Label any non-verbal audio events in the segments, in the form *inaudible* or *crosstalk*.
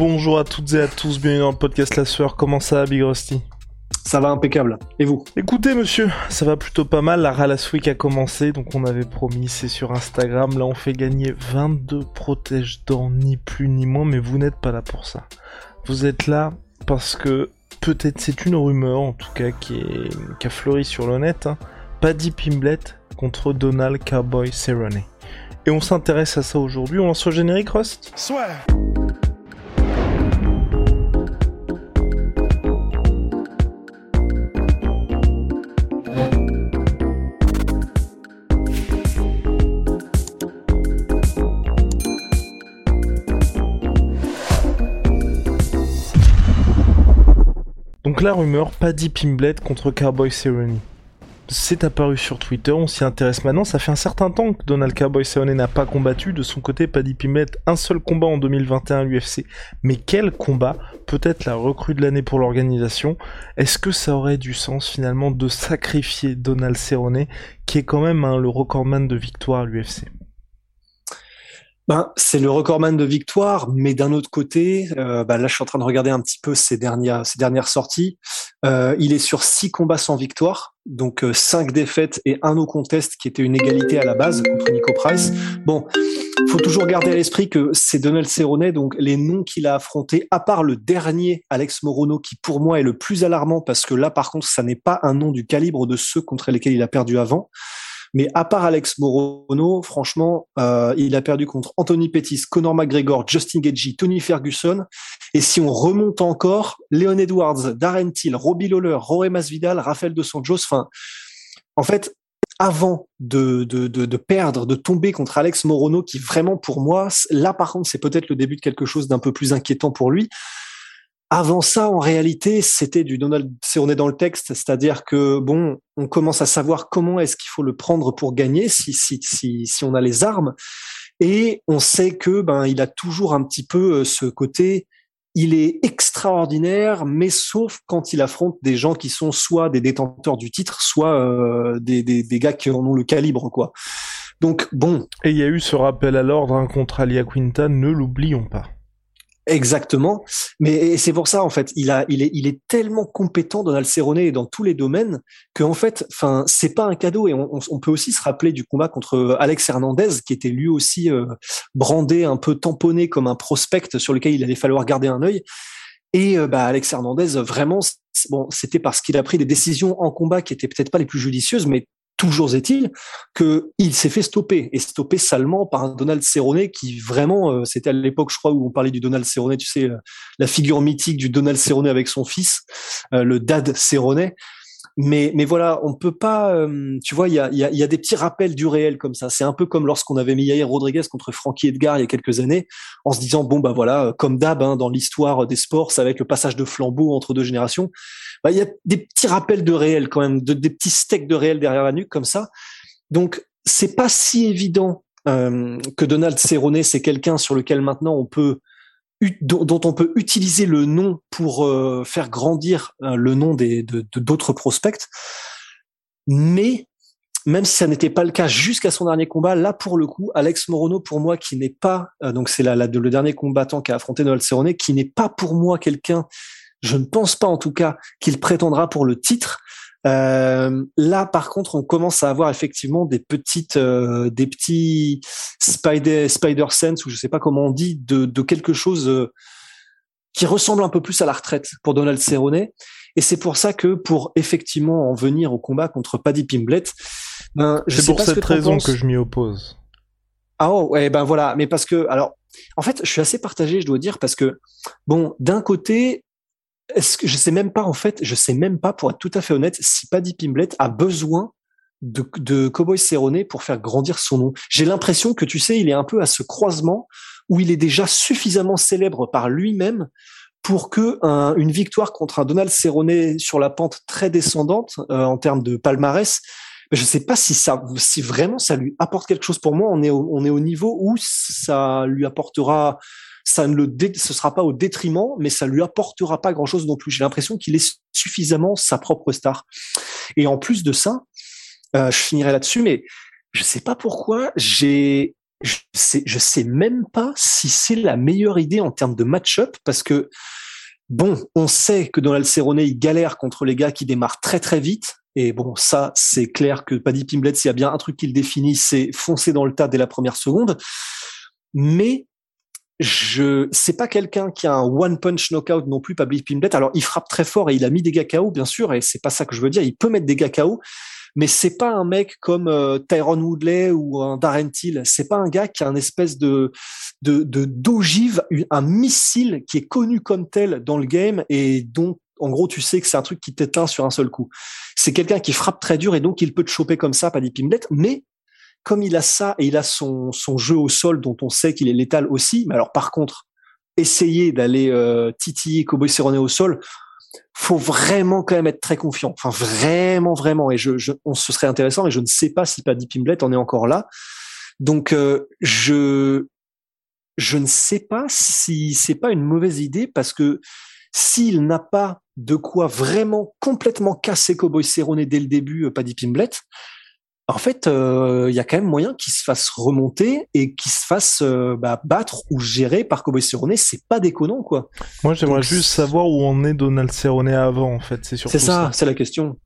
Bonjour à toutes et à tous, bienvenue dans le podcast La Sueur. Comment ça va, Big Rusty? Ça va impeccable. Et vous? Écoutez, monsieur, ça va plutôt pas mal. La Ralass Week a commencé, donc on avait promis, c'est sur Instagram. Là, on fait gagner 22 protèges dents, ni plus ni moins, mais vous n'êtes pas là pour ça. Vous êtes là parce que peut-être c'est une rumeur, en tout cas, qui, est, qui a fleuri sur le net. Hein. Paddy Pimblet contre Donald Cowboy Cerrone. Et on s'intéresse à ça aujourd'hui. On lance le générique, Rust? Soit. Donc la rumeur, Paddy Pimblet contre Cowboy Cerrone. C'est apparu sur Twitter, on s'y intéresse maintenant. Ça fait un certain temps que Donald Cowboy Cerrone n'a pas combattu. De son côté, Paddy Pimblet, un seul combat en 2021 à l'UFC. Mais quel combat? Peut-être la recrue de l'année pour l'organisation. Est-ce que ça aurait du sens finalement de sacrifier Donald Cerrone, qui est quand même hein, le recordman de victoire à l'UFC ben, c'est le recordman de victoire, mais d'un autre côté, euh, ben là je suis en train de regarder un petit peu ses dernières, sorties. Euh, il est sur six combats sans victoire, donc euh, cinq défaites et un no contest qui était une égalité à la base contre Nico Price. Bon, faut toujours garder à l'esprit que c'est Donald Cerrone, donc les noms qu'il a affrontés, à part le dernier Alex Morono, qui pour moi est le plus alarmant parce que là par contre ça n'est pas un nom du calibre de ceux contre lesquels il a perdu avant. Mais à part Alex Morono, franchement, euh, il a perdu contre Anthony Pettis, Conor McGregor, Justin Gagey, Tony Ferguson. Et si on remonte encore, Leon Edwards, Darren Till, Robbie Lawler, Rory Masvidal, Rafael Dos Anjos. Enfin, en fait, avant de, de, de, de, perdre, de tomber contre Alex Morono, qui vraiment pour moi, là par contre, c'est peut-être le début de quelque chose d'un peu plus inquiétant pour lui. Avant ça, en réalité, c'était du Donald Cerrone dans le texte, c'est-à-dire que bon, on commence à savoir comment est-ce qu'il faut le prendre pour gagner, si si si si on a les armes, et on sait que ben il a toujours un petit peu euh, ce côté, il est extraordinaire, mais sauf quand il affronte des gens qui sont soit des détenteurs du titre, soit euh, des, des des gars qui en ont le calibre quoi. Donc bon. Et il y a eu ce rappel à l'ordre hein, contre Alia Quinta, ne l'oublions pas. Exactement, mais c'est pour ça en fait, il a, il est, il est tellement compétent Donald Cerrone dans tous les domaines que en fait, enfin, c'est pas un cadeau et on, on, peut aussi se rappeler du combat contre Alex Hernandez qui était lui aussi euh, brandé, un peu tamponné comme un prospect sur lequel il allait falloir garder un œil. Et euh, bah, Alex Hernandez, vraiment, bon, c'était parce qu'il a pris des décisions en combat qui étaient peut-être pas les plus judicieuses, mais Toujours est-il qu'il s'est fait stopper et stopper salement par Donald Cerrone qui vraiment, euh, c'était à l'époque, je crois, où on parlait du Donald Cerrone, tu sais, euh, la figure mythique du Donald Cerrone avec son fils, euh, le Dad Cerrone. Mais, mais voilà, on peut pas. Euh, tu vois, il y a, y, a, y a, des petits rappels du réel comme ça. C'est un peu comme lorsqu'on avait mis Yair Rodriguez contre Frankie Edgar il y a quelques années, en se disant bon bah voilà, comme d'hab hein, dans l'histoire des sports, ça va le passage de flambeau entre deux générations. Bah, il y a des petits rappels de réel quand même, de, des petits steaks de réel derrière la nuque comme ça. Donc c'est pas si évident euh, que Donald Cerrone c'est quelqu'un sur lequel maintenant on peut dont on peut utiliser le nom pour euh, faire grandir euh, le nom de, d'autres prospects. Mais même si ça n'était pas le cas jusqu'à son dernier combat, là pour le coup, Alex Morono pour moi qui n'est pas euh, donc c'est la, le dernier combattant qui a affronté Noël Cerrone, qui n'est pas pour moi quelqu'un, je ne pense pas en tout cas qu'il prétendra pour le titre. Euh, là, par contre, on commence à avoir effectivement des petites, euh, des petits spider, spider sense ou je sais pas comment on dit, de, de quelque chose euh, qui ressemble un peu plus à la retraite pour Donald Cerrone. Et c'est pour ça que pour effectivement en venir au combat contre Paddy Pimblet, ben, c'est pour cette raison que je m'y oppose. Ah oh, ouais, ben voilà, mais parce que alors, en fait, je suis assez partagé, je dois dire, parce que bon, d'un côté, est-ce que je sais même pas en fait, je sais même pas pour être tout à fait honnête si Paddy Pimblet a besoin de, de Cowboy Cerrone pour faire grandir son nom. J'ai l'impression que tu sais, il est un peu à ce croisement où il est déjà suffisamment célèbre par lui-même pour que une victoire contre un Donald Cerrone sur la pente très descendante euh, en termes de palmarès, je sais pas si ça, si vraiment ça lui apporte quelque chose. Pour moi, on est au, on est au niveau où ça lui apportera, ça ne le, ce sera pas au détriment, mais ça lui apportera pas grand chose non plus. J'ai l'impression qu'il est suffisamment sa propre star. Et en plus de ça, euh, je finirai là-dessus, mais je sais pas pourquoi j'ai je sais, je sais même pas si c'est la meilleure idée en termes de match-up parce que bon, on sait que Donald Cerrone il galère contre les gars qui démarrent très très vite et bon, ça c'est clair que Paddy Pimblett s'il y a bien un truc qu'il définit, c'est foncer dans le tas dès la première seconde. Mais je c'est pas quelqu'un qui a un one punch knockout non plus Paddy Pimblett. Alors il frappe très fort et il a mis des gars KO bien sûr et c'est pas ça que je veux dire, il peut mettre des gars KO mais c'est pas un mec comme euh, Tyrone Woodley ou un Darren Till. C'est pas un gars qui a un espèce de de d'ogive, un missile qui est connu comme tel dans le game et dont en gros, tu sais que c'est un truc qui t'éteint sur un seul coup. C'est quelqu'un qui frappe très dur et donc il peut te choper comme ça, pas des pimblettes, mais comme il a ça et il a son, son jeu au sol dont on sait qu'il est létal aussi, mais alors par contre, essayer d'aller euh, titiller Cowboy Cerrone au sol, faut vraiment quand même être très confiant. Enfin, vraiment, vraiment. Et je, je on, ce serait intéressant. Et je ne sais pas si Paddy Pimblett en est encore là. Donc, euh, je, je ne sais pas si c'est pas une mauvaise idée parce que s'il n'a pas de quoi vraiment complètement casser Cowboy Cerrone dès le début, euh, Paddy Pimblett, en fait, euh, il y a quand même moyen qu'il se fasse remonter et qu'il se fasse euh, bah, battre ou gérer par Cowboy Cerrone. C'est pas déconnant, quoi. Moi, j'aimerais juste savoir où en est Donald Cerrone avant, en fait. C'est surtout ça. ça. C'est la question.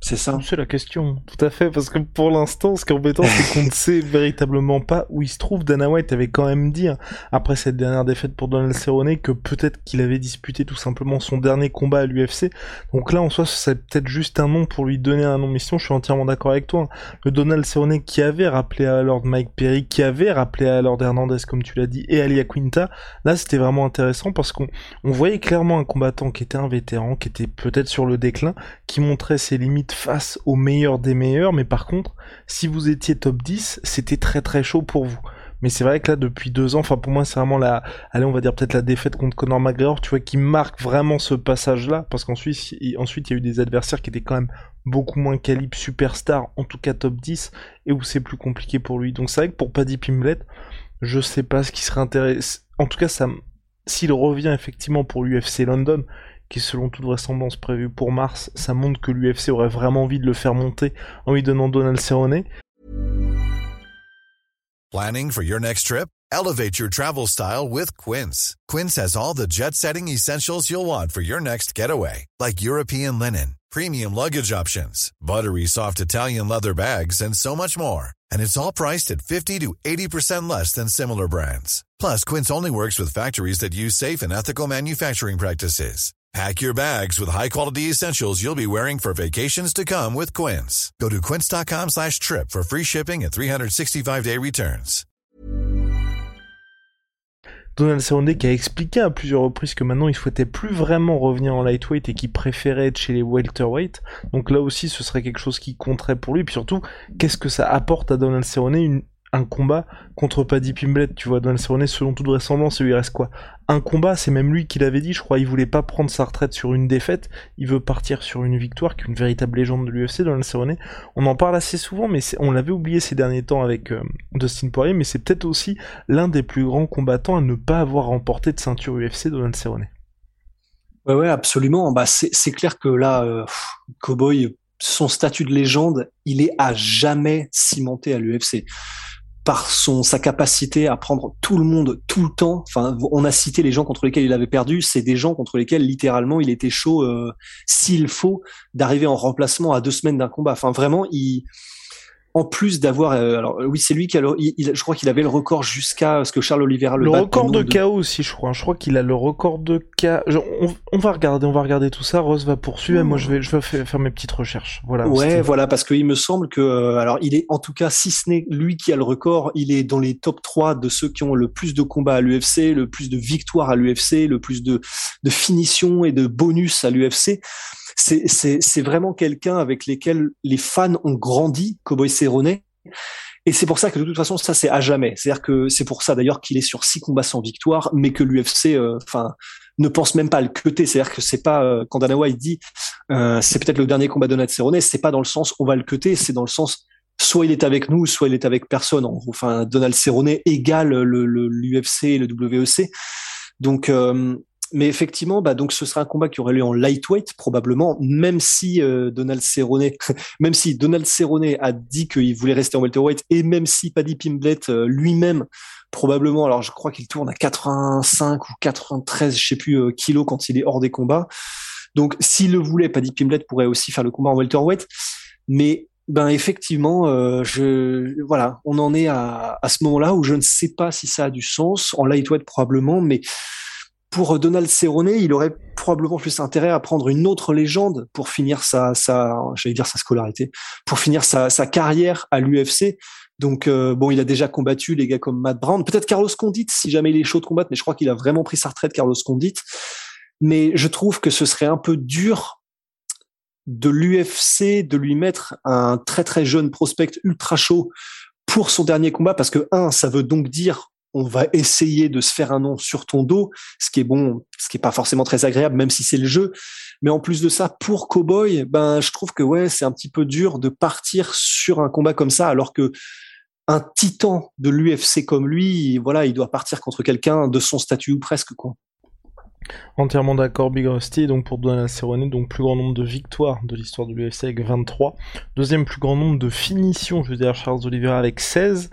C'est ça. C'est la question, tout à fait, parce que pour l'instant, ce qui est embêtant, c'est qu'on ne *laughs* sait véritablement pas où il se trouve. Dana White avait quand même dit, hein, après cette dernière défaite pour Donald Cerrone, que peut-être qu'il avait disputé tout simplement son dernier combat à l'UFC. Donc là, en soi, ce serait peut-être juste un nom pour lui donner un nom mission. Je suis entièrement d'accord avec toi. Hein. Le Donald Cerrone qui avait rappelé à Lord Mike Perry, qui avait rappelé à Lord Hernandez, comme tu l'as dit, et Alia Quinta, là, c'était vraiment intéressant parce qu'on on voyait clairement un combattant qui était un vétéran, qui était peut-être sur le déclin, qui montrait ses limites face aux meilleurs des meilleurs, mais par contre, si vous étiez top 10, c'était très très chaud pour vous. Mais c'est vrai que là, depuis deux ans, enfin pour moi, c'est vraiment la, allez, on va dire peut-être la défaite contre Conor McGregor, tu vois, qui marque vraiment ce passage-là, parce qu'ensuite, ensuite, il y a eu des adversaires qui étaient quand même beaucoup moins calibre superstar, en tout cas top 10, et où c'est plus compliqué pour lui. Donc c'est vrai que pour Paddy Pimblett, je sais pas ce qui serait intéressant. En tout cas, ça, s'il revient effectivement pour l'UFC London, qui selon toute vraisemblance prévu pour mars, ça montre que l'UFC aurait vraiment envie de le faire monter en lui donnant Donald Cerrone. Planning for your next trip? Elevate your travel style with Quince. Quince has all the jet-setting essentials you'll want for your next getaway, like European linen, premium luggage options, buttery soft Italian leather bags, and so much more. And it's all priced at 50 to 80% less than similar brands. Plus, Quince only works with factories that use safe and ethical manufacturing practices. Pack your bags with high-quality essentials you'll be wearing for vacations to come with Quince. Go to quince.com slash trip for free shipping and 365-day returns. Donald Cerrone qui a expliqué à plusieurs reprises que maintenant il souhaitait plus vraiment revenir en lightweight et qu'il préférait être chez les welterweight. Donc là aussi, ce serait quelque chose qui compterait pour lui. Puis surtout, qu'est-ce que ça apporte à Donald Cerrone une, un combat contre Paddy Pimblett, tu vois, Donald Cerrone, selon toute vraisemblance, il lui reste quoi? Un combat, c'est même lui qui l'avait dit, je crois, il voulait pas prendre sa retraite sur une défaite, il veut partir sur une victoire, qui est une véritable légende de l'UFC, Donald Cerrone. On en parle assez souvent, mais on l'avait oublié ces derniers temps avec euh, Dustin Poirier, mais c'est peut-être aussi l'un des plus grands combattants à ne pas avoir remporté de ceinture UFC, Donald Cerrone. Ouais, ouais, absolument. Bah, c'est clair que là, euh, Cowboy, son statut de légende, il est à jamais cimenté à l'UFC par son sa capacité à prendre tout le monde tout le temps. Enfin, on a cité les gens contre lesquels il avait perdu, c'est des gens contre lesquels littéralement il était chaud euh, s'il faut d'arriver en remplacement à deux semaines d'un combat. Enfin, vraiment, en plus d'avoir, euh, alors oui, c'est lui qui a, le, il, je crois qu'il avait le record jusqu'à ce que Charles Oliveira le, le record de, KO aussi, je crois. Je crois qu'il a le record de KO. On, va regarder, on va regarder tout ça. Rose va poursuivre. moi, je vais, je vais faire, mes petites recherches. Voilà. Ouais, voilà, parce qu'il me semble que, euh, alors, il est en tout cas, si ce n'est lui qui a le record, il est dans les top 3 de ceux qui ont le plus de combats à l'UFC, le plus de victoires à l'UFC, le plus de, de finitions et de bonus à l'UFC c'est vraiment quelqu'un avec lequel les fans ont grandi, Cowboy Cerrone. Et c'est pour ça que de toute façon, ça c'est à jamais. C'est-à-dire que c'est pour ça d'ailleurs qu'il est sur six combats sans victoire, mais que l'UFC, euh, enfin, ne pense même pas à le cuter. C'est-à-dire que c'est pas euh, quand Dana White dit euh, c'est peut-être le dernier combat de Donald Cerrone, c'est pas dans le sens on va le cuter, c'est dans le sens soit il est avec nous, soit il est avec personne. Enfin, Donald Cerrone égale l'UFC le, et le WEC. Donc, euh, mais effectivement, bah donc ce sera un combat qui aurait lieu en lightweight probablement, même si euh, Donald Cerrone, *laughs* même si Donald Cerrone a dit qu'il voulait rester en welterweight et même si Paddy Pimblett euh, lui-même probablement, alors je crois qu'il tourne à 85 ou 93, je sais plus euh, kilos quand il est hors des combats. Donc s'il le voulait, Paddy Pimblett pourrait aussi faire le combat en welterweight, mais ben effectivement, je voilà, on en est à, à ce moment-là où je ne sais pas si ça a du sens en lightweight probablement, mais pour Donald Cerrone, il aurait probablement plus intérêt à prendre une autre légende pour finir sa, j'allais dire sa scolarité, pour finir sa, sa carrière à l'UFC. Donc euh, bon, il a déjà combattu les gars comme Matt Brown, peut-être Carlos Condit si jamais il est chaud de combattre, mais je crois qu'il a vraiment pris sa retraite, Carlos Condit. Mais je trouve que ce serait un peu dur de l'UFC de lui mettre un très très jeune prospect ultra chaud pour son dernier combat parce que un, ça veut donc dire on va essayer de se faire un nom sur ton dos, ce qui est bon, ce qui est pas forcément très agréable, même si c'est le jeu. Mais en plus de ça, pour Cowboy, ben je trouve que ouais, c'est un petit peu dur de partir sur un combat comme ça, alors que un titan de l'UFC comme lui, voilà, il doit partir contre quelqu'un de son statut ou presque. Entièrement d'accord, Big Rusty. Donc pour Donald Cerrone, donc plus grand nombre de victoires de l'histoire de l'UFC avec 23. Deuxième plus grand nombre de finitions, je veux dire Charles Oliveira avec 16.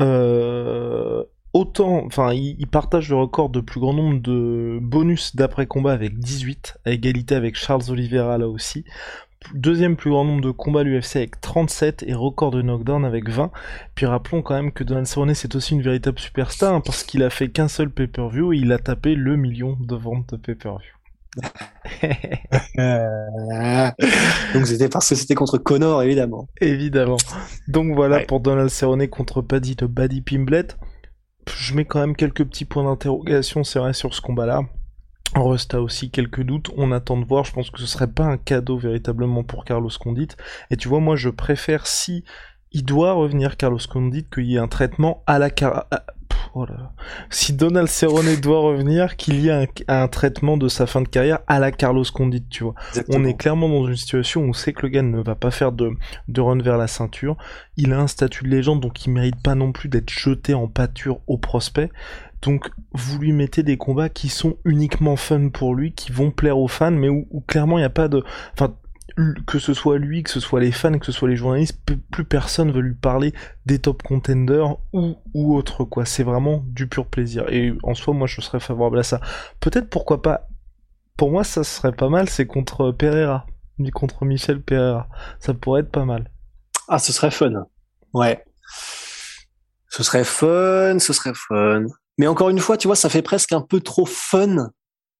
Euh, autant, enfin, il, partage le record de plus grand nombre de bonus d'après-combat avec 18, à égalité avec Charles Oliveira là aussi. Deuxième plus grand nombre de combats à l'UFC avec 37 et record de knockdown avec 20. Puis rappelons quand même que Donald Cerrone c'est aussi une véritable superstar hein, parce qu'il a fait qu'un seul pay-per-view et il a tapé le million de ventes de pay-per-view. *laughs* Donc c'était parce que c'était contre Connor évidemment. Évidemment. Donc voilà pour Donald Cerrone contre Paddy de Buddy Pimblet je mets quand même quelques petits points d'interrogation, c'est vrai, sur ce combat-là. Rust a aussi quelques doutes, on attend de voir, je pense que ce serait pas un cadeau véritablement pour Carlos Condit. Et tu vois, moi je préfère si il doit revenir Carlos Condit qu'il y ait un traitement à la car Oh si Donald Cerrone doit revenir, qu'il y ait un, traitement de sa fin de carrière à la Carlos Condit, tu vois. On est clairement dans une situation où on sait que le gars ne va pas faire de, de run vers la ceinture. Il a un statut de légende, donc il mérite pas non plus d'être jeté en pâture au prospect. Donc vous lui mettez des combats qui sont uniquement fun pour lui, qui vont plaire aux fans, mais où, où clairement il n'y a pas de... Enfin, que ce soit lui, que ce soit les fans, que ce soit les journalistes, plus personne veut lui parler des top contenders ou, ou autre, quoi. C'est vraiment du pur plaisir. Et en soi, moi, je serais favorable à ça. Peut-être, pourquoi pas, pour moi, ça serait pas mal, c'est contre Pereira, contre Michel Pereira. Ça pourrait être pas mal. Ah, ce serait fun. Ouais. Ce serait fun, ce serait fun. Mais encore une fois, tu vois, ça fait presque un peu trop fun,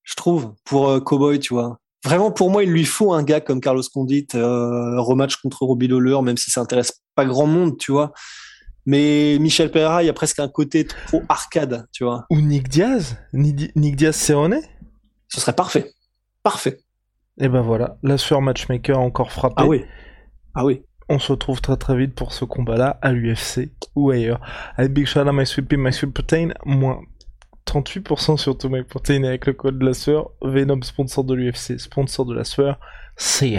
je trouve, pour euh, Cowboy, tu vois. Vraiment, pour moi, il lui faut un gars comme Carlos Condit, euh, rematch contre Robbie Lawler, même si ça intéresse pas grand monde, tu vois. Mais Michel Pereira, il y a presque un côté trop arcade, tu vois. Ou Nick Diaz? Nick Diaz Cerrone Ce serait parfait. Parfait. Et ben voilà, la sueur matchmaker a encore frappé. Ah oui. Ah oui. On se retrouve très très vite pour ce combat-là à l'UFC ou ailleurs. Allez, big shout out my sweet pea, my sweet protein, moins 38% sur tout my protein avec le code de la sueur. Venom, sponsor de l'UFC, sponsor de la sueur. See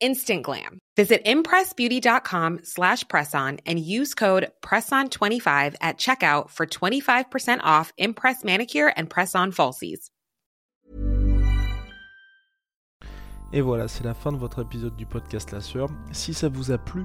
instant glam. Visit impressbeauty.com slash presson and use code PRESSON25 at checkout for 25% off Impress Manicure and Press-On Falsies. Et voilà, c'est la fin de votre épisode du podcast La Sueur. Si ça vous a plu,